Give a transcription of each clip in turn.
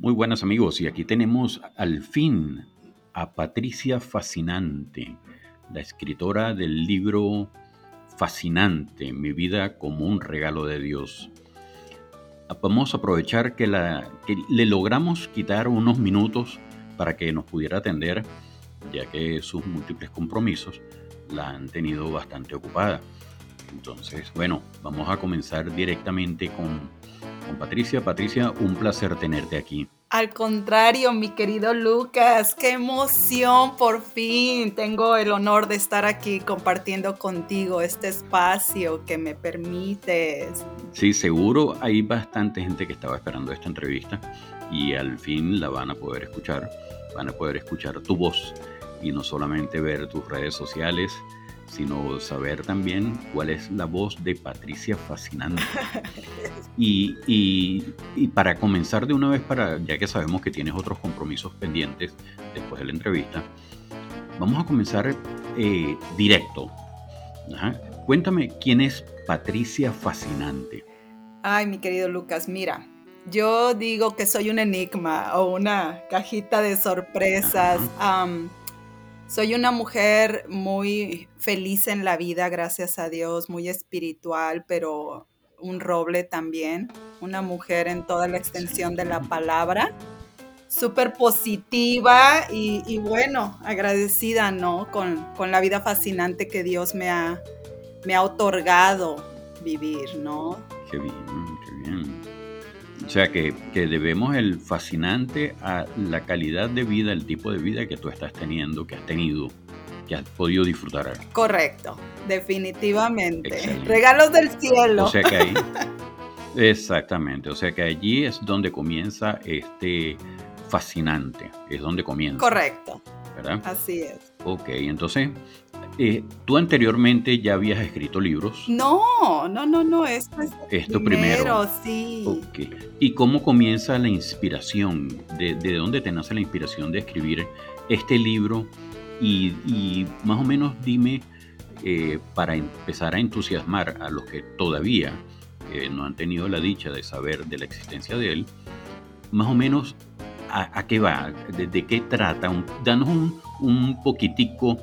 Muy buenas amigos, y aquí tenemos al fin a Patricia Fascinante, la escritora del libro Fascinante, Mi vida como un regalo de Dios. Vamos a aprovechar que, la, que le logramos quitar unos minutos para que nos pudiera atender, ya que sus múltiples compromisos la han tenido bastante ocupada. Entonces, bueno, vamos a comenzar directamente con Patricia. Patricia, un placer tenerte aquí. Al contrario, mi querido Lucas, qué emoción, por fin tengo el honor de estar aquí compartiendo contigo este espacio que me permites. Sí, seguro hay bastante gente que estaba esperando esta entrevista y al fin la van a poder escuchar, van a poder escuchar tu voz y no solamente ver tus redes sociales, sino saber también cuál es la voz de Patricia Fascinante. Y, y, para comenzar de una vez, para, ya que sabemos que tienes otros compromisos pendientes después de la entrevista, vamos a comenzar eh, directo. Cuéntame quién es Patricia Fascinante. Ay, mi querido Lucas, mira, yo digo que soy un enigma o una cajita de sorpresas. Soy una mujer muy feliz en la vida, gracias a Dios, muy espiritual, pero un roble también. Una mujer en toda la extensión de la palabra. Súper positiva y, bueno, agradecida, ¿no? Con, con, la vida fascinante que Dios me ha, me ha otorgado vivir, ¿no? Qué bien. O sea que, debemos el fascinante a la calidad de vida, el tipo de vida que tú estás teniendo, que has tenido, que has podido disfrutar. Correcto, definitivamente. Regalos del cielo. O sea que ahí, exactamente, o sea que allí es donde comienza este fascinante, es donde comienza. Correcto. ¿Verdad? Así es. Ok, entonces eh, ¿Tú anteriormente ya habías escrito libros? No, no, no, no, esto es esto primero, sí. Okay. ¿Y cómo comienza la inspiración? ¿De, dónde te nace la inspiración de escribir este libro? Y, más o menos dime, eh, para empezar a entusiasmar a los que todavía eh, no han tenido la dicha de saber de la existencia de él, más o menos a, qué va, de, qué trata, danos un, un poquitico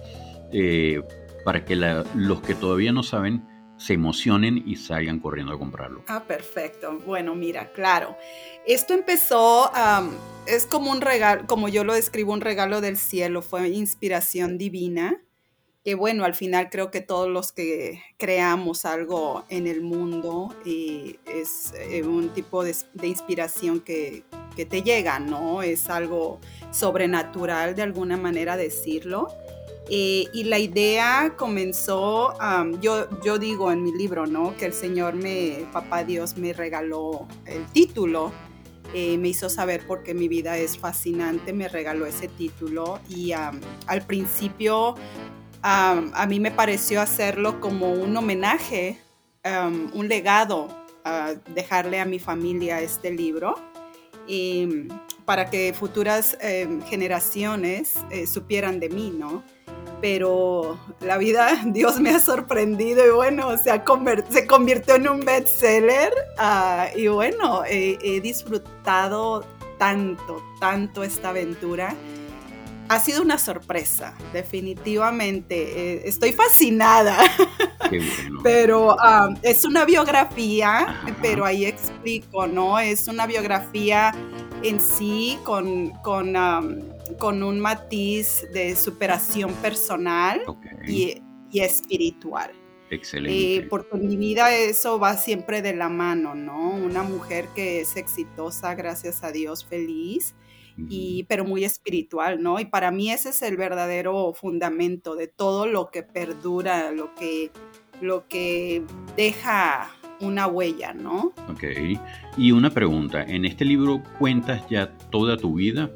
eh, para que los que todavía no saben se emocionen y salgan corriendo a comprarlo. Ah, perfecto. Bueno, mira, claro. Esto empezó, es como un regalo, como yo lo describo, un regalo del cielo, fue inspiración divina. Que bueno, al final creo que todos los que creamos algo en el mundo es eh, un tipo de, inspiración que te llega, ¿no? Es algo sobrenatural de alguna manera decirlo. Eh, y la idea comenzó, yo, yo digo en mi libro, ¿no? Que el Señor me, Papá Dios me regaló el título, eh, me hizo saber porque mi vida es fascinante, me regaló ese título y al principio a mí me pareció hacerlo como un homenaje, un legado, dejarle a mi familia este libro. para que futuras em, generaciones eh, supieran de mí, ¿no? Pero la vida, Dios me ha sorprendido y bueno, se, ha se convirtió en un bestseller uh, y bueno, he, disfrutado tanto, tanto esta aventura. Ha sido una sorpresa, definitivamente. Eh, estoy fascinada. pero ah, es una biografía, pero ahí explico, ¿no? Es una biografía en sí con, con con un matiz de superación personal y, espiritual. Excelente. Eh, porque en mi vida eso va siempre de la mano, ¿no? Una mujer que es exitosa, gracias a Dios, feliz, y, pero muy espiritual, ¿no? Y para mí ese es el verdadero fundamento de todo lo que perdura, lo que, lo que deja una huella, ¿no? Ok. Y una pregunta, ¿en este libro cuentas ya toda tu vida?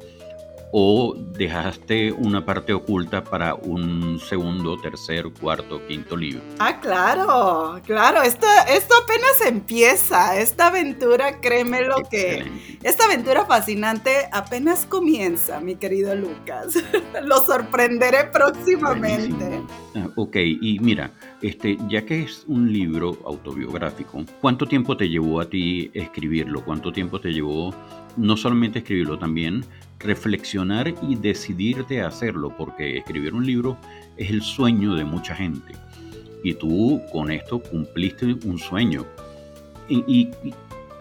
O dejaste una parte oculta para un segundo, tercer, cuarto, quinto libro. Ah, claro, claro, esto, esto apenas empieza, esta aventura, créeme lo que, esta aventura fascinante apenas comienza, mi querido Lucas. lo sorprenderé próximamente. Ah, ok, y mira, este, ya que es un libro autobiográfico, ¿cuánto tiempo te llevó a ti escribirlo? ¿Cuánto tiempo te llevó no solamente escribirlo, también reflexionar y decidirte a hacerlo, porque escribir un libro es el sueño de mucha gente. Y tú con esto cumpliste un sueño. ¿Y,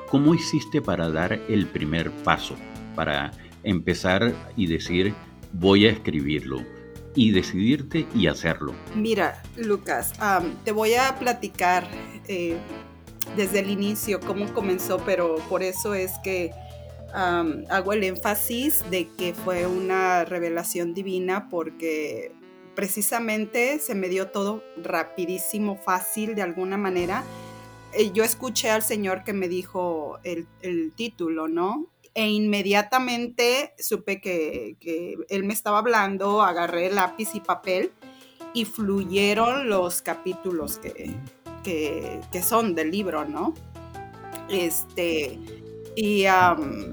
cómo hiciste para dar el primer paso? Para empezar y decir, voy a escribirlo y decidirte y hacerlo. Mira, Lucas, te voy a platicar eh, desde el inicio cómo comenzó, pero por eso es que hago el énfasis de que fue una revelación divina porque precisamente se me dio todo rapidísimo, fácil de alguna manera. Eh, yo escuché al Señor que me dijo el, título, ¿no? E inmediatamente supe que, Él me estaba hablando, agarré lápiz y papel y fluyeron los capítulos que, que son del libro, ¿no? Este, y,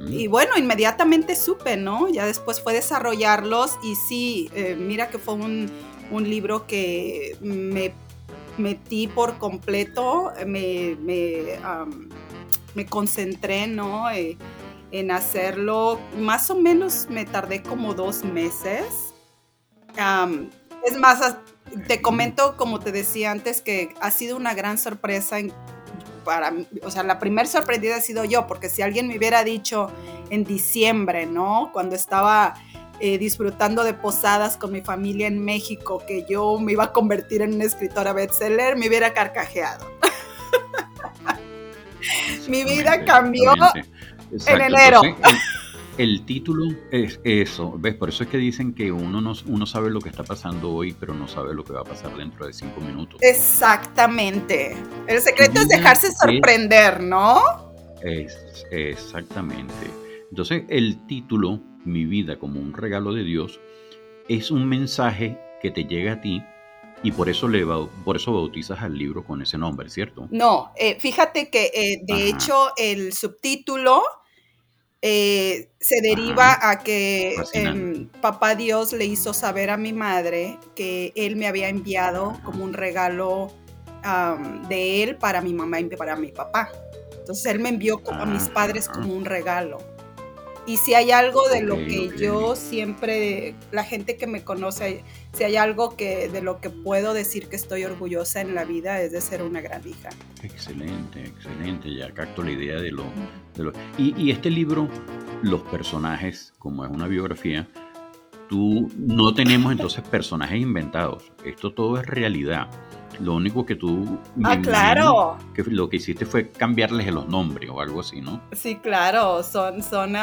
y, bueno, inmediatamente supe, ¿no? Ya después fue desarrollarlos y sí, eh, mira que fue un, libro que me metí por completo, me, me, concentré, ¿no? Eh, en hacerlo, más o menos me tardé como dos meses. es más, te comento, como te decía antes, que ha sido una gran sorpresa en para o sea, la primer sorprendida ha sido yo, porque si alguien me hubiera dicho en diciembre, ¿no? Cuando estaba eh, disfrutando de posadas con mi familia en México, que yo me iba a convertir en una escritora bestseller, me hubiera carcajeado. mi vida cambió en enero el título es eso, ¿ves? Por eso es que dicen que uno, no, uno sabe lo que está pasando hoy, pero no sabe lo que va a pasar dentro de cinco minutos. Exactamente. El secreto es dejarse sorprender, ¿no? Es, exactamente. Entonces, el título, Mi vida como un regalo de Dios, es un mensaje que te llega a ti y por eso, le, por eso bautizas al libro con ese nombre, ¿cierto? No, eh, fíjate que eh, de hecho el subtítulo eh, se deriva a que em, papá Dios le hizo saber a mi madre que él me había enviado como un regalo de él para mi mamá y para mi papá. Entonces él me envió a mis padres como un regalo. Y si hay algo de lo que yo siempre, la gente que me conoce, si hay algo que de lo que puedo decir que estoy orgullosa en la vida es de ser una gran hija. Excelente, excelente. Ya capto la idea de lo... y, este libro, los personajes, como es una biografía, tú no tenemos entonces personajes inventados. Esto todo es realidad. Lo único que tú... Ah, claro. Que lo que hiciste fue cambiarles los nombres o algo así, ¿no? Sí, claro. Son, son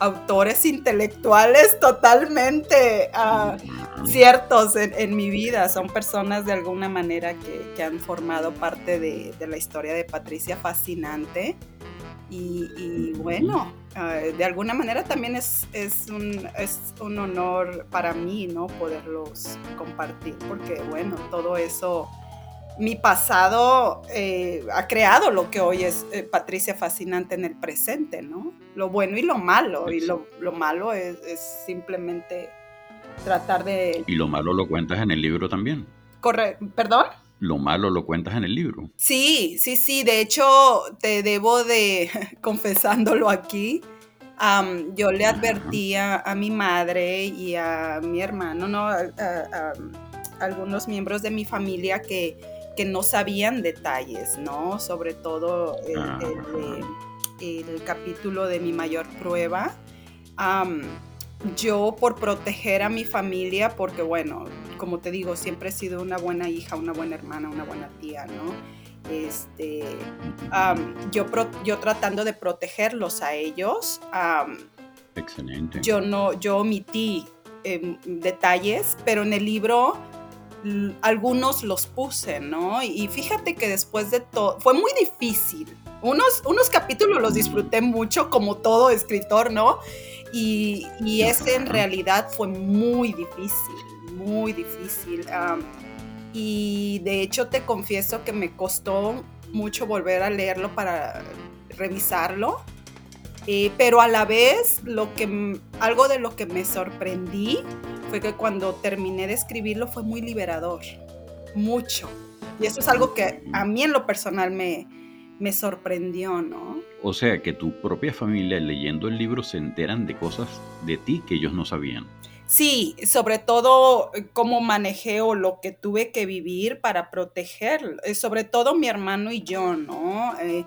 autores intelectuales totalmente ah, ciertos en, mi vida. Son personas de alguna manera que, han formado parte de, la historia de Patricia Fascinante. Y, bueno, ah, de alguna manera también es, es, un, es un honor para mí, ¿no? Poderlos compartir, porque bueno, todo eso mi pasado eh, ha creado lo que hoy es eh, Patricia Fascinante en el presente, ¿no? Lo bueno y lo malo. Y lo, malo es, simplemente tratar de... Y lo malo lo cuentas en el libro también. Corre, ¿perdón? Lo malo lo cuentas en el libro. Sí, sí, sí. De hecho, te debo de, confesándolo aquí, yo le advertía a mi madre y a mi hermano, ¿no? a algunos miembros de mi familia que que no sabían detalles, ¿no? Sobre todo el, ah, capítulo de mi mayor prueba. Yo por proteger a mi familia, porque bueno, como te digo, siempre he sido una buena hija, una buena hermana, una buena tía, ¿no? Este, yo, yo tratando de protegerlos a ellos. Excelente. Yo no, yo omití em, detalles, pero en el libro algunos los puse, ¿no? Y fíjate que después de todo, fue muy difícil. Unos, unos capítulos los disfruté mucho, como todo escritor, ¿no? Y, y ese en realidad fue muy difícil, muy difícil. y de hecho te confieso que me costó mucho volver a leerlo para revisarlo. Eh, pero a la vez, lo que, algo de lo que me sorprendí fue que cuando terminé de escribirlo fue muy liberador, mucho. Y eso es algo que a mí en lo personal me, me sorprendió, ¿no? O sea que tu propia familia leyendo el libro se enteran de cosas de ti que ellos no sabían. Sí, sobre todo eh, cómo manejé o lo que tuve que vivir para proteger, eh, sobre todo mi hermano y yo, ¿no? Eh,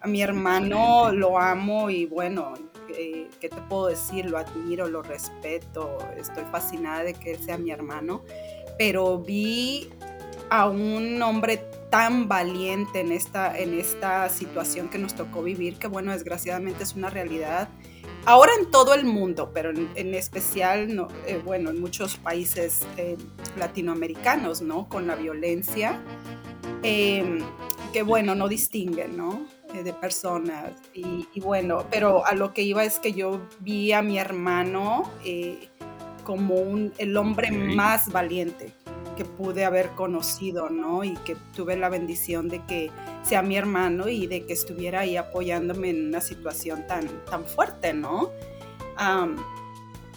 a mi hermano lo amo y bueno, ¿qué te puedo decir? Lo admiro, lo respeto, estoy fascinada de que él sea mi hermano, pero vi a un hombre tan valiente en esta, en esta situación que nos tocó vivir, que bueno, desgraciadamente es una realidad. Ahora en todo el mundo, pero en, especial, no, eh, bueno, en muchos países eh, latinoamericanos, ¿no? Con la violencia, em, que bueno, no distinguen, ¿no? Eh, de personas. Y, y, bueno, pero a lo que iba es que yo vi a mi hermano como un, el hombre más valiente que pude haber conocido, ¿no? Y que tuve la bendición de que sea mi hermano y de que estuviera ahí apoyándome en una situación tan, tan fuerte, ¿no?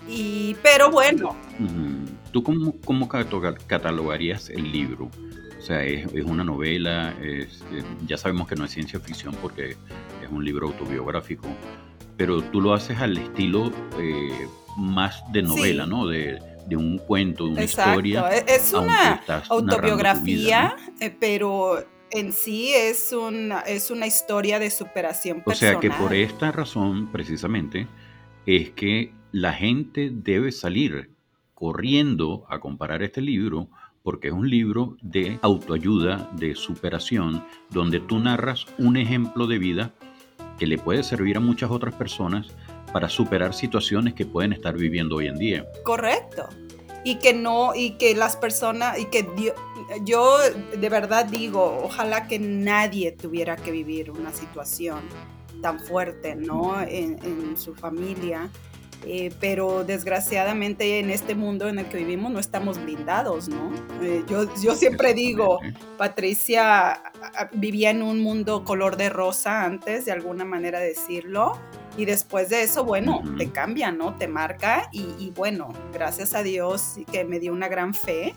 y, pero bueno. ¿Tú cómo, cómo catalogarías el libro? O sea, es, es una novela, es, eh, ya sabemos que no es ciencia ficción porque es un libro autobiográfico, pero tú lo haces al estilo eh, más de novela, ¿no? De, de un cuento, de una historia. E-, es una autobiografía, eh, pero en sí es una, es una historia de superación personal. O sea que por esta razón, precisamente, es que la gente debe salir corriendo a comparar este libro porque es un libro de autoayuda, de superación, donde tú narras un ejemplo de vida que le puede servir a muchas otras personas para superar situaciones que pueden estar viviendo hoy en día. Correcto. Y que no, y que las personas, y que yo, de verdad digo, ojalá que nadie tuviera que vivir una situación tan fuerte, ¿no? En, su familia. Eh, pero desgraciadamente en este mundo en el que vivimos no estamos blindados, ¿no? Eh, yo, yo siempre digo, Patricia vivía en un mundo color de rosa antes, de alguna manera decirlo, y después de eso, bueno, te cambia, ¿no? Te marca y, bueno, gracias a Dios que me dio una gran fe,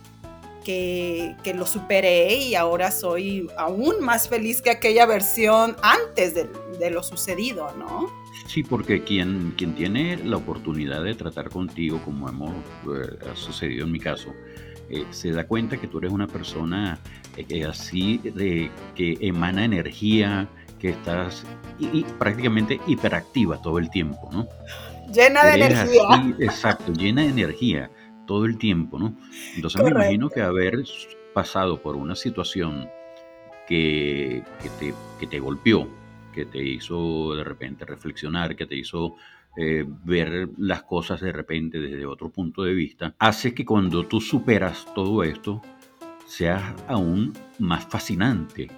que, que, lo superé y ahora soy aún más feliz que aquella versión antes de, de lo sucedido, ¿no? Sí, porque quien, quien tiene la oportunidad de tratar contigo, como hemos eh, ha sucedido en mi caso, eh, se da cuenta que tú eres una persona eh, así de que emana energía, que estás y, prácticamente hiperactiva todo el tiempo, ¿no? Llena de energía. exacto, llena de energía todo el tiempo, ¿no? Entonces me imagino que haber pasado por una situación que, te, que te golpeó, que te hizo de repente reflexionar, que te hizo eh, ver las cosas de repente desde otro punto de vista, hace que cuando tú superas todo esto, seas aún más fascinante,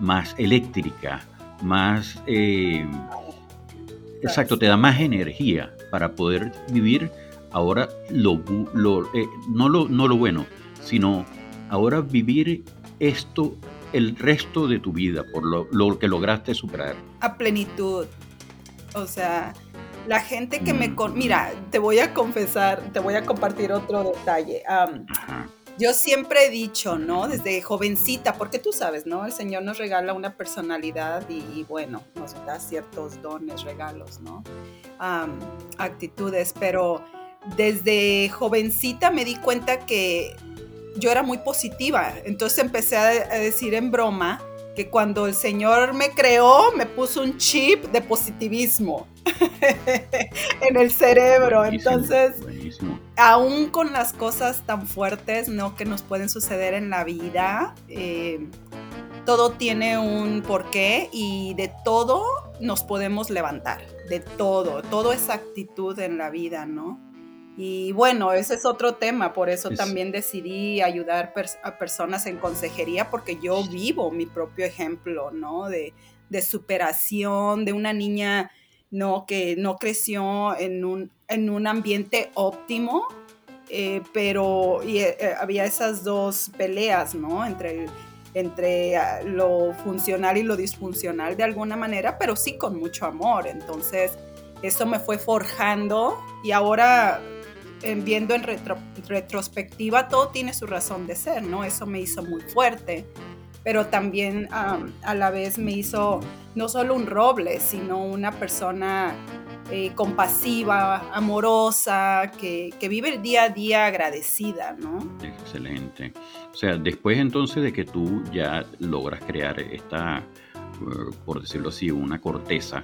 más eléctrica, más... Eh, exacto, te da más energía para poder vivir ahora lo, lo eh, no, lo, no lo bueno, sino ahora vivir esto el resto de tu vida por lo, lo que lograste superar. A plenitud. O sea, la gente que me... Mm. Con... Mira, te voy a confesar, te voy a compartir otro detalle. Yo siempre he dicho, ¿no? Desde jovencita, porque tú sabes, ¿no? El Señor nos regala una personalidad y, bueno, nos da ciertos dones, regalos, ¿no? actitudes, pero desde jovencita me di cuenta que yo era muy positiva. Entonces empecé a, decir en broma que cuando el Señor me creó, me puso un chip de positivismo en el cerebro. Entonces, aún con las cosas tan fuertes, ¿no? Que nos pueden suceder en la vida, eh, todo tiene un porqué y de todo nos podemos levantar, de todo, todo es actitud en la vida, ¿no? Y bueno, ese es otro tema, por eso también decidí ayudar a personas en consejería, porque yo vivo mi propio ejemplo, ¿no? De, de superación, de una niña ¿no? Que no creció en un, en un ambiente óptimo, eh, pero eh, eh, había esas dos peleas, ¿no? Entre, entre ah, lo funcional y lo disfuncional de alguna manera, pero sí con mucho amor. Entonces, eso me fue forjando y ahora viendo en retrospectiva, todo tiene su razón de ser, ¿no? Eso me hizo muy fuerte pero también a la vez me hizo no solo un roble, sino una persona eh, compasiva, amorosa, que, vive el día a día agradecida, ¿no? Excelente. O sea, después entonces de que tú ya logras crear esta, eh, por decirlo así, una corteza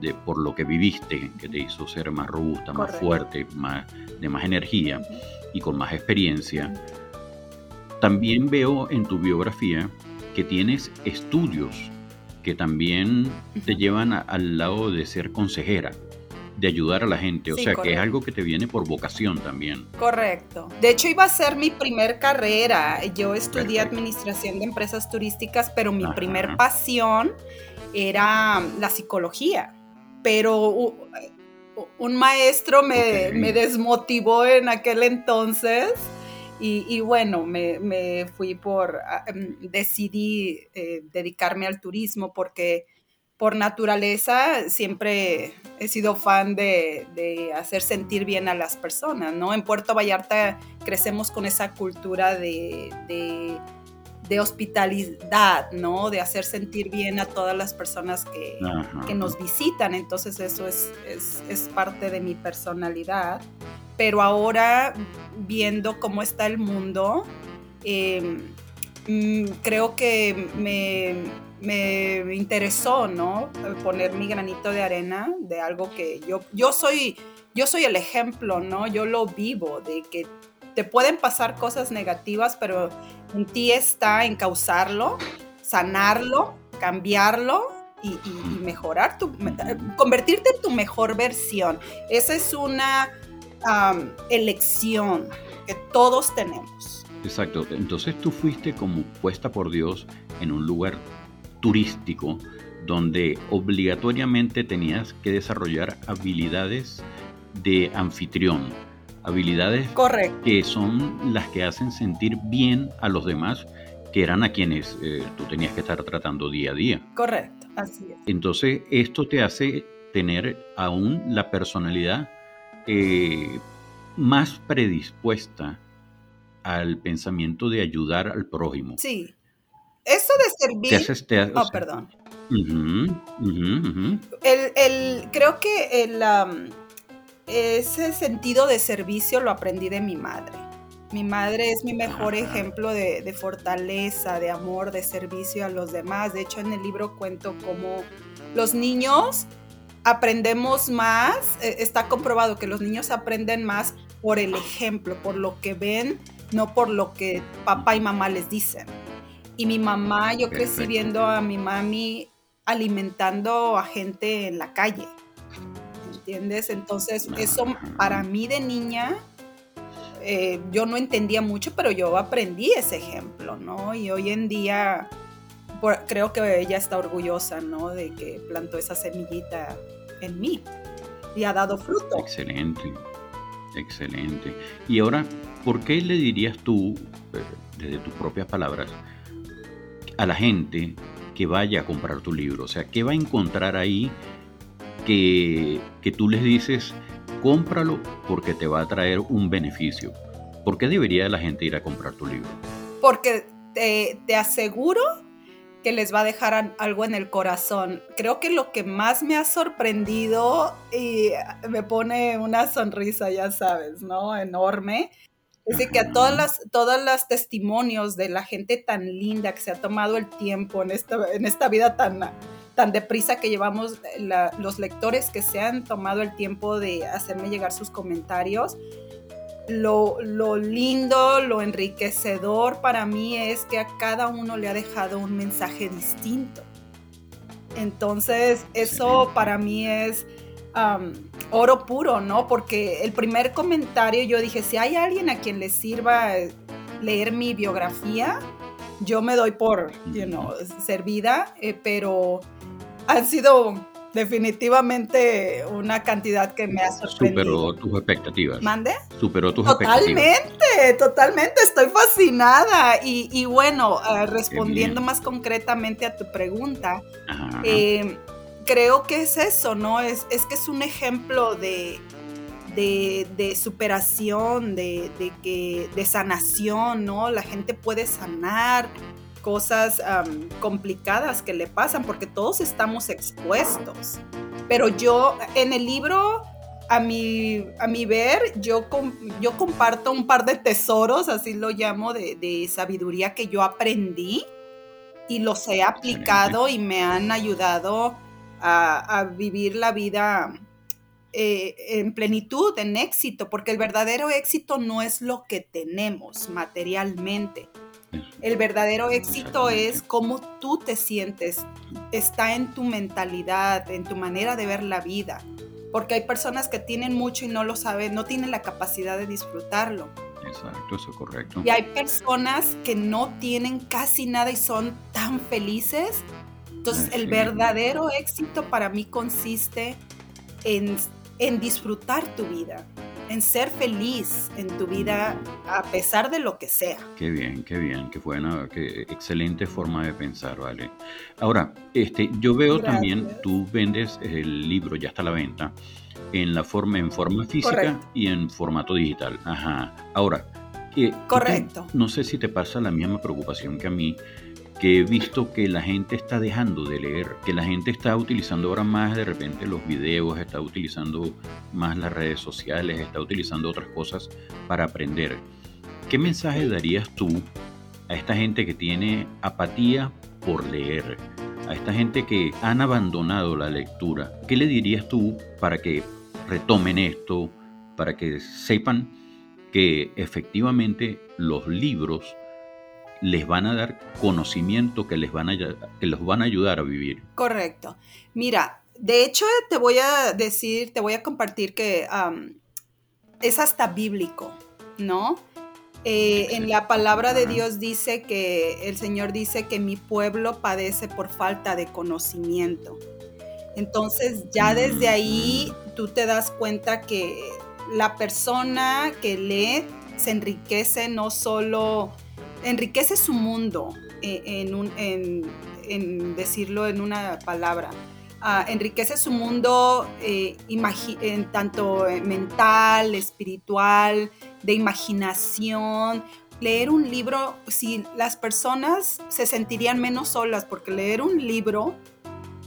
de, por lo que viviste, que te hizo ser más robusta, más fuerte, más, de más energía y con más experiencia, también veo en tu biografía que tienes estudios que también te llevan al lado de ser consejera, de ayudar a la gente, o sea que es algo que te viene por vocación también. Correcto. De hecho iba a ser mi primer carrera, yo estudié administración de empresas turísticas, pero mi primer pasión era la psicología, pero un maestro me, me desmotivó en aquel entonces y, bueno, me, fui por, ah, em, decidí eh, dedicarme al turismo porque por naturaleza siempre he sido fan de, hacer sentir bien a las personas, ¿no? En Puerto Vallarta crecemos con esa cultura de, hospitalidad, ¿no? De hacer sentir bien a todas las personas que, nos visitan. Entonces eso es, es parte de mi personalidad pero ahora viendo cómo está el mundo, em, mm, creo que me, interesó, ¿no? Poner mi granito de arena de algo que yo, yo soy, yo soy el ejemplo, ¿no? Yo lo vivo, de que te pueden pasar cosas negativas, pero en ti está en causarlo, sanarlo, cambiarlo y, mejorar tu, convertirte en tu mejor versión. Esa es una elección que todos tenemos. Exacto, entonces tú fuiste como puesta por Dios en un lugar turístico donde obligatoriamente tenías que desarrollar habilidades de anfitrión, habilidades que son las que hacen sentir bien a los demás, que eran a quienes eh, tú tenías que estar tratando día a día. Correcto, así es. Entonces esto te hace tener aún la personalidad eh, más predispuesta al pensamiento de ayudar al prójimo. Sí. Eso de servir. oh, perdón. El, creo que el, ese sentido de servicio lo aprendí de mi madre. Mi madre es mi mejor ejemplo de, de, fortaleza, de amor, de servicio a los demás. De hecho, en el libro cuento cómo los niños aprendemos más, eh, está comprobado que los niños aprenden más por el ejemplo, por lo que ven, no por lo que papá y mamá les dicen. Y mi mamá, yo crecí viendo a mi mami alimentando a gente en la calle. ¿Entiendes? Entonces, eso para mí de niña, eh, yo no entendía mucho, pero yo aprendí ese ejemplo, ¿no? Y hoy en día creo que ella está orgullosa, ¿no? De que plantó esa semillita en mí y ha dado fruto. Excelente, excelente. Y ahora, ¿por qué le dirías tú, eh, desde tus propias palabras, a la gente que vaya a comprar tu libro? O sea, ¿qué va a encontrar ahí que, que tú les dices, cómpralo porque te va a traer un beneficio? ¿Por qué debería la gente ir a comprar tu libro? Porque te, te aseguro que les va a dejar algo en el corazón. Creo que lo que más me ha sorprendido y me pone una sonrisa, ya sabes, ¿no? Enorme. Es de que a todas las, todas las testimonios de la gente tan linda que se ha tomado el tiempo en esta, en esta vida tan, tan deprisa que llevamos, los lectores que se han tomado el tiempo de hacerme llegar sus comentarios, lo, lindo, lo enriquecedor para mí es que a cada uno le ha dejado un mensaje distinto. Entonces, eso para mí es oro puro, ¿no? Porque el primer comentario yo dije, si hay alguien a quien le sirva leer mi biografía, yo me doy por, you know, servida, eh, pero han sido definitivamente una cantidad que me ha sorprendido. Superó tus expectativas. ¿Mande? Superó tus totalmente, expectativas. Totalmente, totalmente, estoy fascinada. Y, bueno, eh, respondiendo más concretamente a tu pregunta, eh, creo que es eso, ¿no? Es, es que es un ejemplo de, de, superación, de, de, que, de sanación, ¿no? La gente puede sanar cosas complicadas que le pasan, porque todos estamos expuestos. Pero yo en el libro, a mi, a mi ver, yo, yo comparto un par de tesoros, así lo llamo, de, de sabiduría que yo aprendí y los he aplicado y me han ayudado a, vivir la vida eh, en plenitud, en éxito, porque el verdadero éxito no es lo que tenemos materialmente. El verdadero éxito es cómo tú te sientes, está en tu mentalidad, en tu manera de ver la vida, porque hay personas que tienen mucho y no lo saben, no tienen la capacidad de disfrutarlo. Exacto, eso es correcto. Y hay personas que no tienen casi nada y son tan felices. Entonces, el verdadero éxito para mí consiste en, en disfrutar tu vida, en ser feliz en tu vida a pesar de lo que sea. Qué bien, qué bien, qué buena, qué excelente forma de pensar, ¿vale? Ahora, este, yo veo también, tú vendes el libro, ya está a la venta, en la forma, en forma física y en formato digital. Ajá. Ahora, eh, Correcto. no sé si te pasa la misma preocupación que a mí, que he visto que la gente está dejando de leer, que la gente está utilizando ahora más de repente los videos, está utilizando más las redes sociales, está utilizando otras cosas para aprender. ¿Qué mensaje darías tú a esta gente que tiene apatía por leer? A esta gente que han abandonado la lectura, ¿qué le dirías tú para que retomen esto, para que sepan que efectivamente los libros les van a dar conocimiento que les van a, que los van a ayudar a vivir. Correcto. Mira, de hecho te voy a decir, te voy a compartir que es hasta bíblico, ¿no? Eh, en la palabra de Dios dice que el Señor dice que mi pueblo padece por falta de conocimiento. Entonces ya desde ahí tú te das cuenta que la persona que lee se enriquece no solo, enriquece su mundo, eh, en, decirlo en una palabra, ah, enriquece su mundo eh, en tanto mental, espiritual, de imaginación. Leer un libro, si las personas se sentirían menos solas, porque leer un libro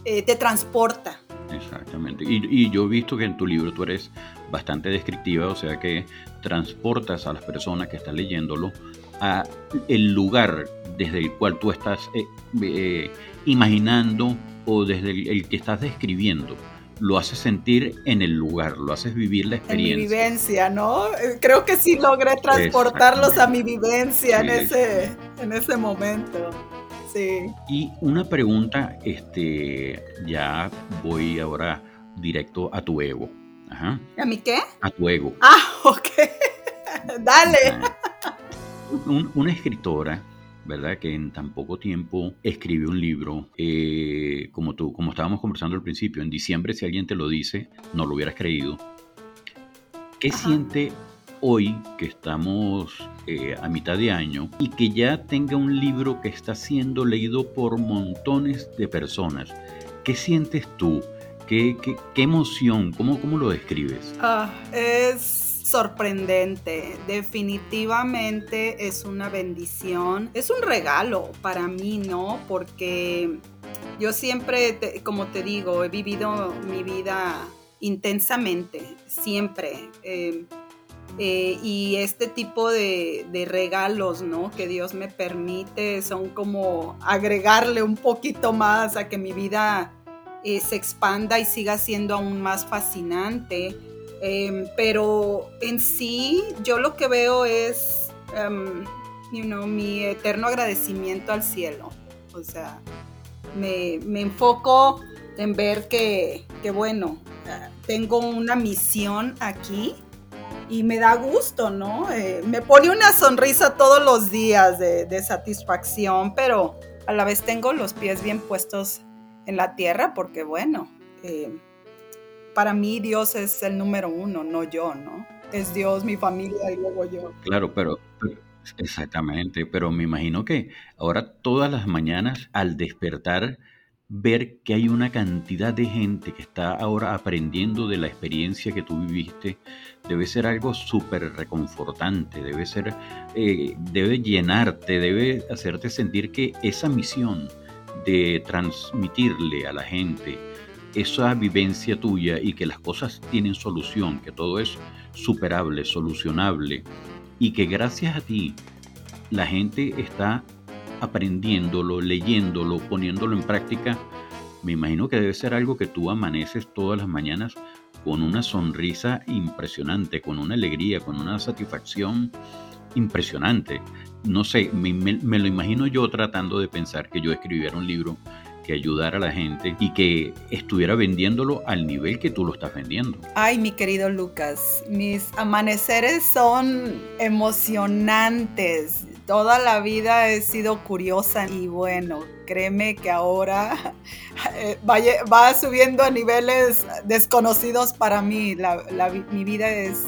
eh, te transporta. Exactamente. Y, yo he visto que en tu libro tú eres bastante descriptiva, o sea que transportas a las personas que están leyéndolo a el lugar desde el cual tú estás eh, eh, imaginando o desde el, que estás describiendo lo haces sentir en el lugar, lo haces vivir la experiencia. En mi vivencia, ¿no? Creo que sí logré transportarlos a mi vivencia en, ese, en ese momento. Y una pregunta, este, ya voy ahora directo a tu ego. ¿A mi qué? A tu ego. Ah, ok. Dale. Una escritora, ¿verdad? Que en tan poco tiempo escribió un libro, eh, como tú, como estábamos conversando al principio, en diciembre, si alguien te lo dice, no lo hubieras creído. ¿Qué siente hoy que estamos eh, a mitad de año y que ya tenga un libro que está siendo leído por montones de personas. ¿Qué sientes tú? ¿Qué, qué, emoción? ¿Cómo, ¿Cómo lo describes? Ah, es sorprendente. Definitivamente es una bendición. Es un regalo para mí, ¿no? Porque yo siempre, como te digo, he vivido mi vida intensamente, siempre. Eh, eh, y este tipo de, regalos, ¿no? Que Dios me permite son como agregarle un poquito más a que mi vida eh, se expanda y siga siendo aún más fascinante. Em, pero en sí, yo lo que veo es, um, mi eterno agradecimiento al cielo. O sea, me, enfoco en ver que, que bueno, ah, tengo una misión aquí y me da gusto, ¿no? Eh, me pone una sonrisa todos los días de, satisfacción, pero a la vez tengo los pies bien puestos en la tierra porque, bueno, eh, para mí Dios es el número uno, no yo, ¿no? Es Dios, mi familia y luego yo. Claro, pero, exactamente, pero me imagino que ahora todas las mañanas al despertar ver que hay una cantidad de gente que está ahora aprendiendo de la experiencia que tú viviste, debe ser algo súper reconfortante, debe ser, eh, debe llenarte, debe hacerte sentir que esa misión de transmitirle a la gente esa vivencia tuya y que las cosas tienen solución, que todo es superable, solucionable y que gracias a ti la gente está aprendiéndolo, leyéndolo, poniéndolo en práctica, me imagino que debe ser algo que tú amaneces todas las mañanas con una sonrisa impresionante, con una alegría, con una satisfacción impresionante. No sé, me, me, lo imagino yo tratando de pensar que yo escribiera un libro que ayudara a la gente y que estuviera vendiéndolo al nivel que tú lo estás vendiendo. Ay, mi querido Lucas, mis amaneceres son emocionantes. Toda la vida he sido curiosa y bueno, créeme que ahora eh, va, subiendo a niveles desconocidos para mí. mi vida es,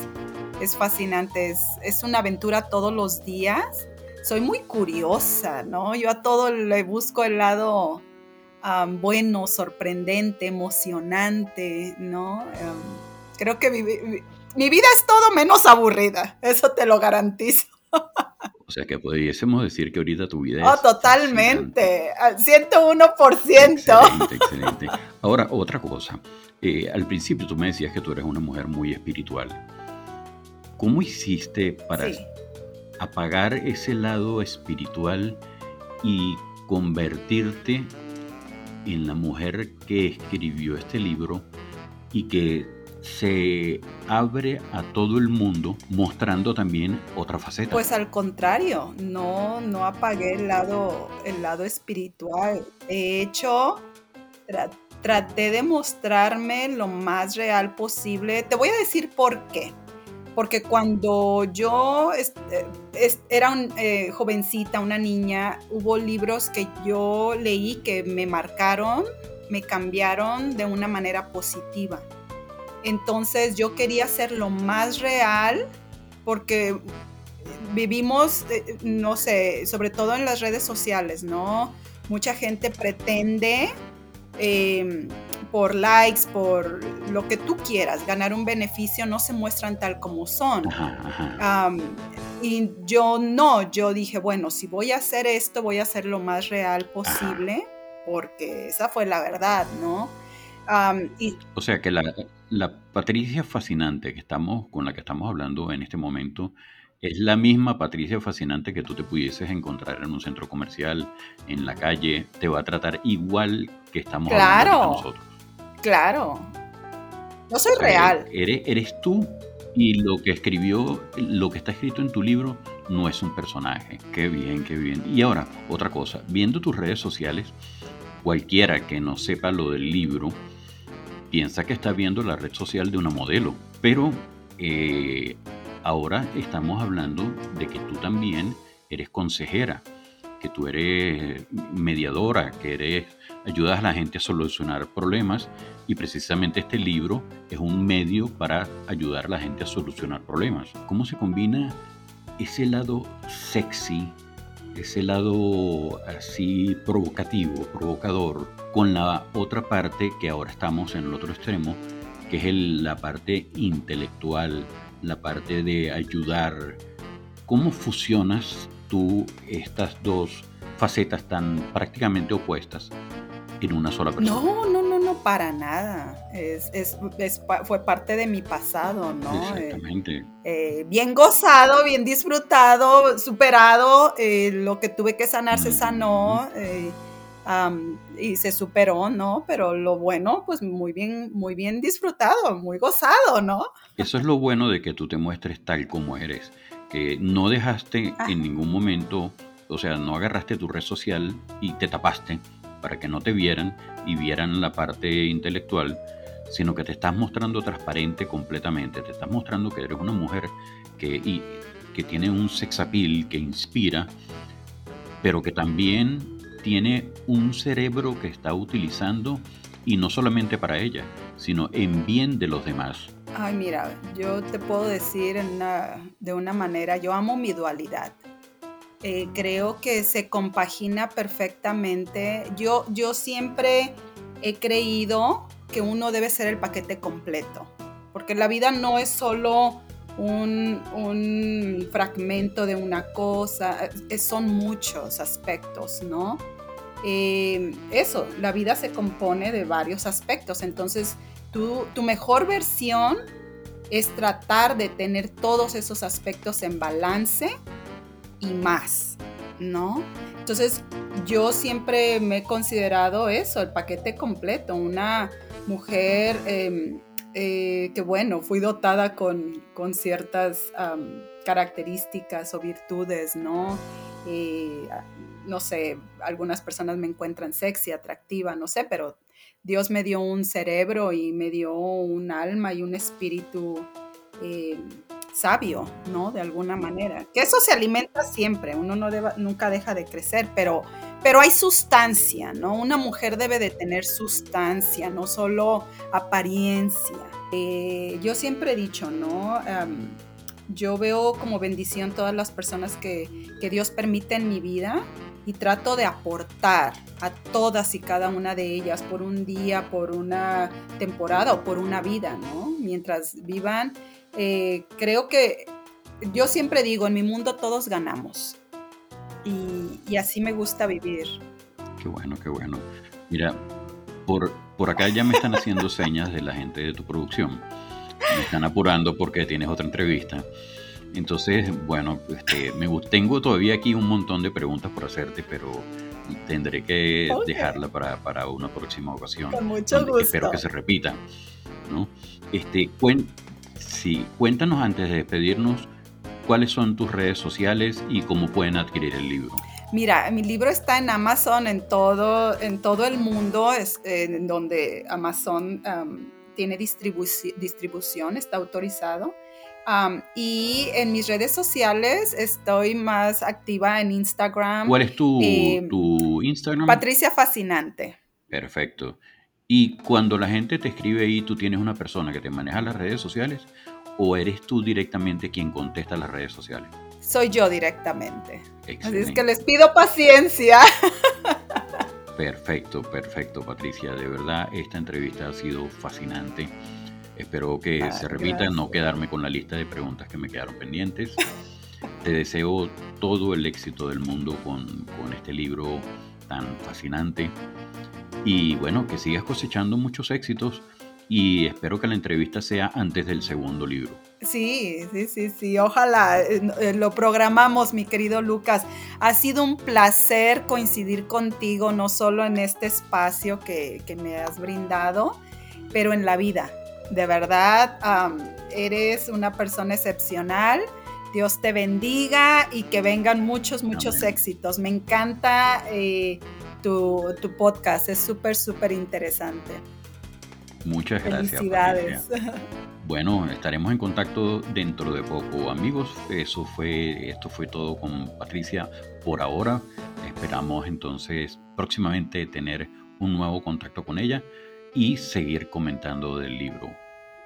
fascinante, es una aventura todos los días. Soy muy curiosa, ¿no? Yo a todo le busco el lado bueno, sorprendente, emocionante, ¿no? creo que mi, vida es todo menos aburrida, eso te lo garantizo. O sea que pudiésemos decir que ahorita tu vida oh, totalmente, al 101%. Excelente, excelente. Ahora, otra cosa. Eh, al principio tú me decías que tú eres una mujer muy espiritual. ¿Cómo hiciste para apagar ese lado espiritual y convertirte en la mujer que escribió este libro y que se abre a todo el mundo mostrando también otra faceta. Pues al contrario, no, no apagué el lado, el lado espiritual. De hecho, traté de mostrarme lo más real posible. Te voy a decir por qué porque cuando yo eh, era eh, jovencita, una niña, hubo libros que yo leí que me marcaron, me cambiaron de una manera positiva. Entonces yo quería ser lo más real porque vivimos, eh, no sé, sobre todo en las redes sociales, ¿no? Mucha gente pretende em, por likes, por lo que tú quieras, ganar un beneficio, no se muestran tal como son. y yo no, yo dije, bueno, si voy a hacer esto, voy a hacer lo más real posible, porque esa fue la verdad, ¿no? o sea que la, la Patricia fascinante que estamos, con la que estamos hablando en este momento, es la misma Patricia fascinante que tú te pudieses encontrar en un centro comercial, en la calle, te va a tratar igual que estamos hablando nosotros. Claro. No soy real. Eres, eres tú y lo que escribió, lo que está escrito en tu libro no es un personaje. Qué bien, qué bien. Y ahora, otra cosa, viendo tus redes sociales, cualquiera que no sepa lo del libro, piensa que está viendo la red social de una modelo. Pero eh, ahora estamos hablando de que tú también eres consejera, que tú eres mediadora, que eres ayudas a la gente a solucionar problemas y precisamente este libro es un medio para ayudar a la gente a solucionar problemas. ¿Cómo se combina ese lado sexy, ese lado así provocativo, provocador, con la otra parte que ahora estamos en el otro extremo, que es la parte intelectual, la parte de ayudar? ¿Cómo fusionas tú estas dos facetas tan prácticamente opuestas en una sola persona. No, no, no, no, para nada. Es, es, fue parte de mi pasado, ¿no? Eh, Exactamente. Eh, bien gozado, bien disfrutado, superado. Eh, lo que tuve que sanar se sanó. y se superó, ¿no? Pero lo bueno, pues muy bien, muy bien disfrutado, muy gozado, ¿no? Eso es lo bueno de que tú te muestres tal como eres, que no dejaste ah. en ningún momento, o sea, no agarraste tu red social y te tapaste, para que no te vieran y vieran la parte intelectual, sino que te estás mostrando transparente completamente, te estás mostrando que eres una mujer que, que tiene un sex appeal que inspira, pero que también tiene un cerebro que está utilizando y no solamente para ella, sino en bien de los demás. Ay, mira, yo te puedo decir de una manera, yo amo mi dualidad. Eh, creo que se compagina perfectamente. Yo, yo siempre he creído que uno debe ser el paquete completo, porque la vida no es solo un, fragmento de una cosa, son muchos aspectos, ¿no? Eh, eso, la vida se compone de varios aspectos, entonces tu, mejor versión es tratar de tener todos esos aspectos en balance y más, ¿no? Entonces, yo siempre me he considerado eso, el paquete completo, una mujer em, eh, que, bueno, fui dotada con, ciertas características o virtudes, ¿no? Eh, no sé, algunas personas me encuentran sexy, atractiva, no sé, pero Dios me dio un cerebro y me dio un alma y un espíritu eh, sabio, ¿no? De alguna manera. Que eso se alimenta siempre, uno no nunca deja de crecer, pero, pero hay sustancia, ¿no? Una mujer debe de tener sustancia, no solo apariencia. Eh, yo siempre he dicho, ¿no? yo veo como bendición todas las personas que, que Dios permite en mi vida y trato de aportar a todas y cada una de ellas por un día, por una temporada o por una vida, ¿no? Mientras vivan, eh, creo que yo siempre digo, en mi mundo todos ganamos y, así me gusta vivir. Qué bueno, qué bueno. Mira, por, por acá ya me están haciendo señas de la gente de tu producción. Me están apurando porque tienes otra entrevista. Entonces, bueno, este, me, tengo todavía aquí un montón de preguntas por hacerte, pero tendré que dejarla para, una próxima ocasión. Con mucho gusto. Espero que se repita. ¿no? Este, sí, cuéntanos antes de despedirnos cuáles son tus redes sociales y cómo pueden adquirir el libro. Mira, mi libro está en Amazon en todo, en todo el mundo, es, en donde Amazon tiene distribución, está autorizado y en mis redes sociales estoy más activa en Instagram. ¿Cuál es tu, em, tu Instagram? Patricia Fascinante. Perfecto. Y cuando la gente te escribe ahí, ¿tú tienes una persona que te maneja las redes sociales o eres tú directamente quien contesta las redes sociales? Soy yo directamente. Así es que les pido paciencia. Perfecto, perfecto, Patricia. De verdad, esta entrevista ha sido fascinante. Espero que ah, se repita, no quedarme con la lista de preguntas que me quedaron pendientes. Te deseo todo el éxito del mundo con, con este libro tan fascinante. Y bueno, que sigas cosechando muchos éxitos y espero que la entrevista sea antes del segundo libro. Sí, sí, sí, sí, ojalá eh, eh, lo programamos, mi querido Lucas. Ha sido un placer coincidir contigo, no solo en este espacio que, que me has brindado, pero en la vida de verdad eres una persona excepcional. Dios te bendiga y que vengan muchos, muchos éxitos. Me encanta eh, tu, podcast, es súper, súper interesante. Muchas gracias. Felicidades. Bueno, estaremos en contacto dentro de poco, amigos. Eso fue, esto fue todo con Patricia por ahora. Esperamos entonces próximamente tener un nuevo contacto con ella y seguir comentando del libro.